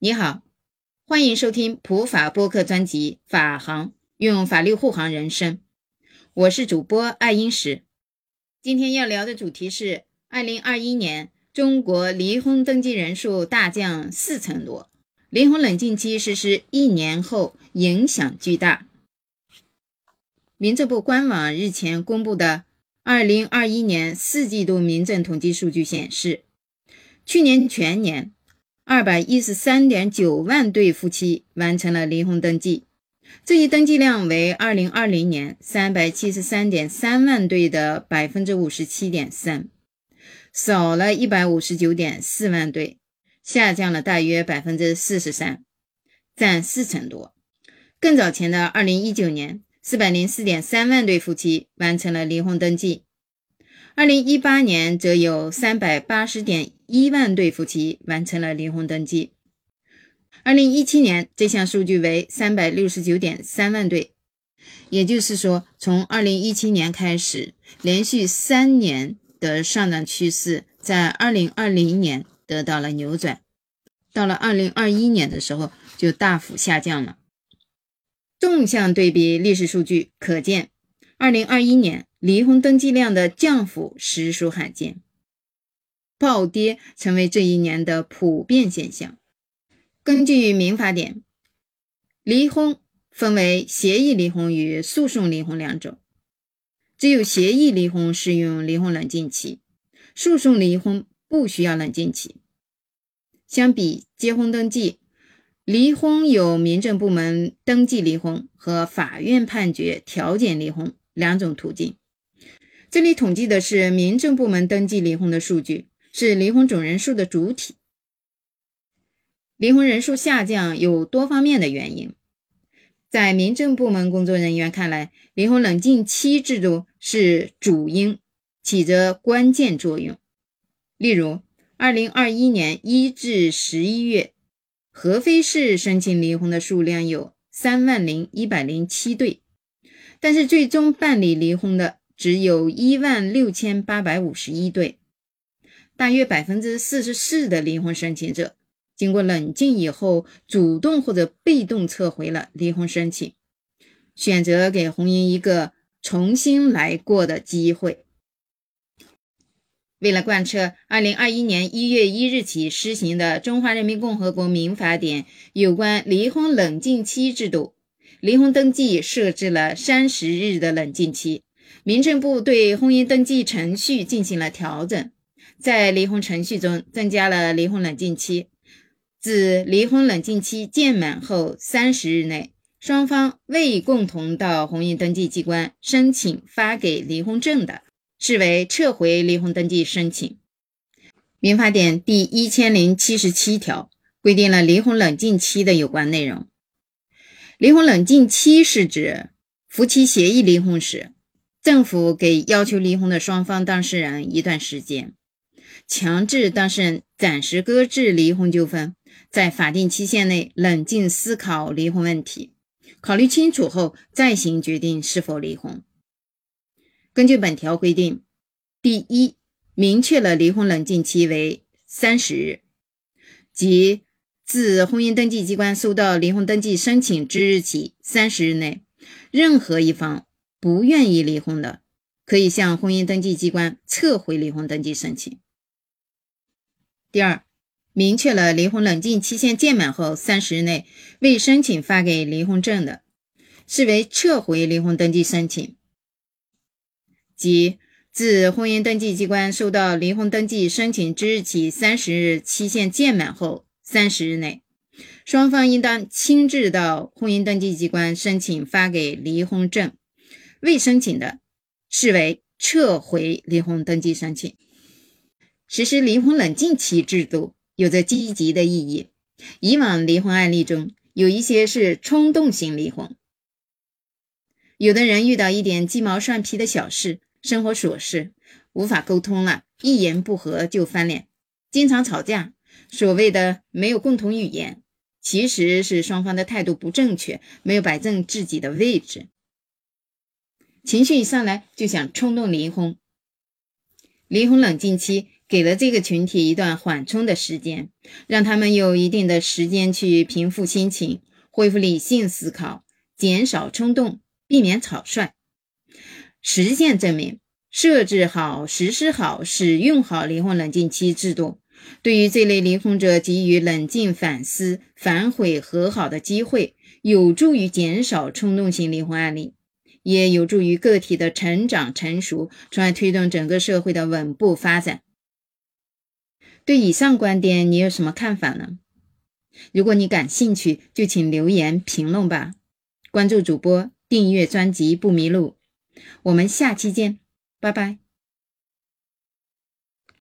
你好，欢迎收听普法播客专辑《法行》，用法律护航人生。我是主播爱英石。今天要聊的主题是：二零二一年中国离婚登记人数大降四成多，离婚冷静期实施一年后影响巨大。民政部官网日前公布的二零二一年四季度民政统计数据显示，去年全年。二百一十三点九万对夫妻完成了离婚登记，这一登记量为二零二零年三百七十三点三万对的百分之五十七点三，少了一百五十九点四万对，下降了大约百分之四十三，占四成多。更早前的二零一九年，四百零四点三万对夫妻完成了离婚登记。二零一八年则有三百八十点一万对夫妻完成了离婚登记。二零一七年这项数据为三百六十九点三万对，也就是说，从二零一七年开始，连续三年的上涨趋势在二零二零年得到了扭转，到了二零二一年的时候就大幅下降了。纵向对比历史数据，可见二零二一年。离婚登记量的降幅实属罕见，暴跌成为这一年的普遍现象。根据民法典，离婚分为协议离婚与诉讼离婚两种，只有协议离婚适用离婚冷静期，诉讼离婚不需要冷静期。相比结婚登记，离婚有民政部门登记离婚和法院判决调解离婚两种途径。这里统计的是民政部门登记离婚的数据，是离婚总人数的主体。离婚人数下降有多方面的原因，在民政部门工作人员看来，离婚冷静期制度是主因，起着关键作用。例如，二零二一年一至十一月，合肥市申请离婚的数量有三万零一百零七对，但是最终办理离婚的。只有一万六千八百五十一对，大约百分之四十四的离婚申请者经过冷静以后，主动或者被动撤回了离婚申请，选择给婚姻一个重新来过的机会。为了贯彻二零二一年一月一日起施行的《中华人民共和国民法典》有关离婚冷静期制度，离婚登记设置了三十日的冷静期。民政部对婚姻登记程序进行了调整，在离婚程序中增加了离婚冷静期，自离婚冷静期届满后三十日内，双方未共同到婚姻登记机关申请发给离婚证的，视为撤回离婚登记申请。民法典第一千零七十七条规定了离婚冷静期的有关内容。离婚冷静期是指夫妻协议离婚时。政府给要求离婚的双方当事人一段时间，强制当事人暂时搁置离婚纠纷，在法定期限内冷静思考离婚问题，考虑清楚后再行决定是否离婚。根据本条规定，第一，明确了离婚冷静期为三十日，即自婚姻登记机关收到离婚登记申请之日起三十日内，任何一方。不愿意离婚的，可以向婚姻登记机关撤回离婚登记申请。第二，明确了离婚冷静期限届满后三十日内未申请发给离婚证的，视为撤回离婚登记申请，即自婚姻登记机关收到离婚登记申请之日起三十日期限届满后三十日内，双方应当亲自到婚姻登记机关申请发给离婚证。未申请的，视为撤回离婚登记申请。实施离婚冷静期制度有着积极的意义。以往离婚案例中有一些是冲动型离婚，有的人遇到一点鸡毛蒜皮的小事，生活琐事无法沟通了，一言不合就翻脸，经常吵架。所谓的没有共同语言，其实是双方的态度不正确，没有摆正自己的位置。情绪一上来就想冲动离婚，离婚冷静期给了这个群体一段缓冲的时间，让他们有一定的时间去平复心情，恢复理性思考，减少冲动，避免草率。实践证明，设置好、实施好、使用好离婚冷静期制度，对于这类离婚者给予冷静反思、反悔和好的机会，有助于减少冲动性离婚案例。也有助于个体的成长成熟，从而推动整个社会的稳步发展。对以上观点，你有什么看法呢？如果你感兴趣，就请留言评论吧。关注主播，订阅专辑不迷路。我们下期见，拜拜。